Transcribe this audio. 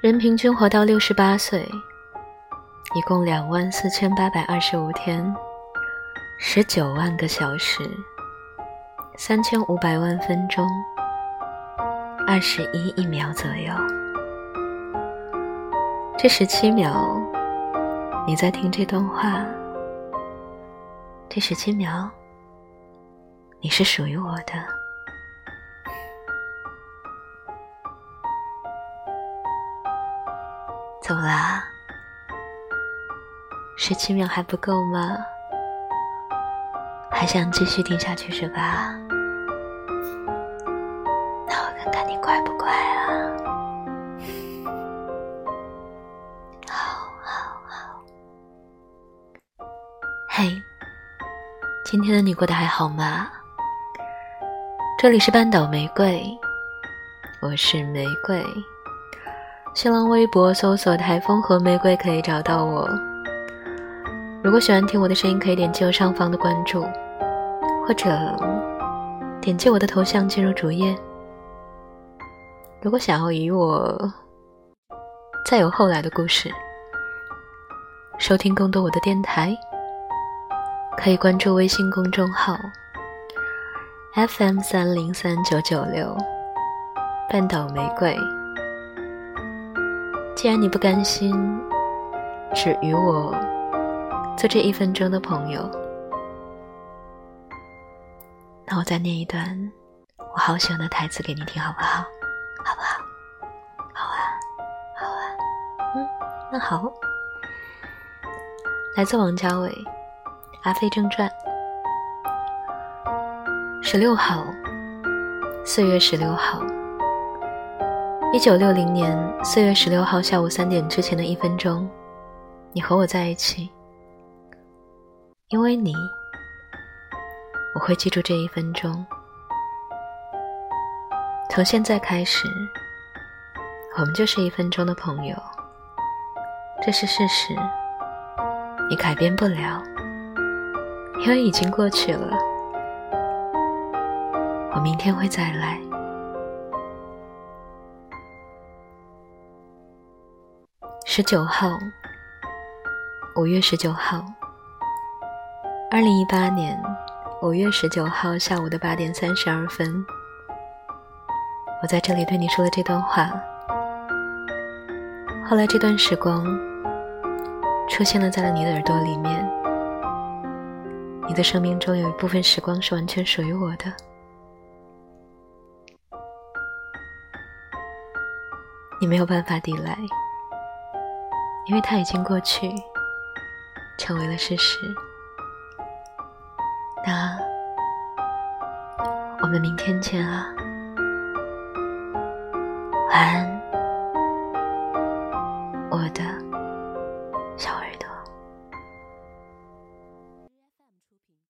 人平均活到六十八岁，一共两万四千八百二十五天，十九万个小时，三千五百万分钟，二十一亿秒左右。这十七秒，你在听这段话。这十七秒，你是属于我的。走啦，十七秒还不够吗？还想继续听下去是吧？那我看看你乖不乖啊？好，好，好。嘿，今天的你过得还好吗？这里是半岛玫瑰，我是玫瑰。新浪微博搜索“台风和玫瑰”可以找到我。如果喜欢听我的声音，可以点击右上方的关注，或者点击我的头像进入主页。如果想要与我再有后来的故事，收听更多我的电台，可以关注微信公众号 FM 三零三九九六半岛玫瑰。既然你不甘心只与我做这一分钟的朋友，那我再念一段我好喜欢的台词给你听，好不好？好不好？好啊，好啊，嗯，那好。来自王家卫，《阿飞正传》，十六号，四月十六号。一九六零年四月十六号下午三点之前的一分钟，你和我在一起，因为你，我会记住这一分钟。从现在开始，我们就是一分钟的朋友，这是事实，你改变不了，因为已经过去了。我明天会再来。十九号，五月十九号，二零一八年五月十九号下午的八点三十二分，我在这里对你说的这段话。后来这段时光出现了在了你的耳朵里面，你的生命中有一部分时光是完全属于我的，你没有办法抵赖。因为它已经过去，成为了事实。那我们明天见啊，晚安，我的。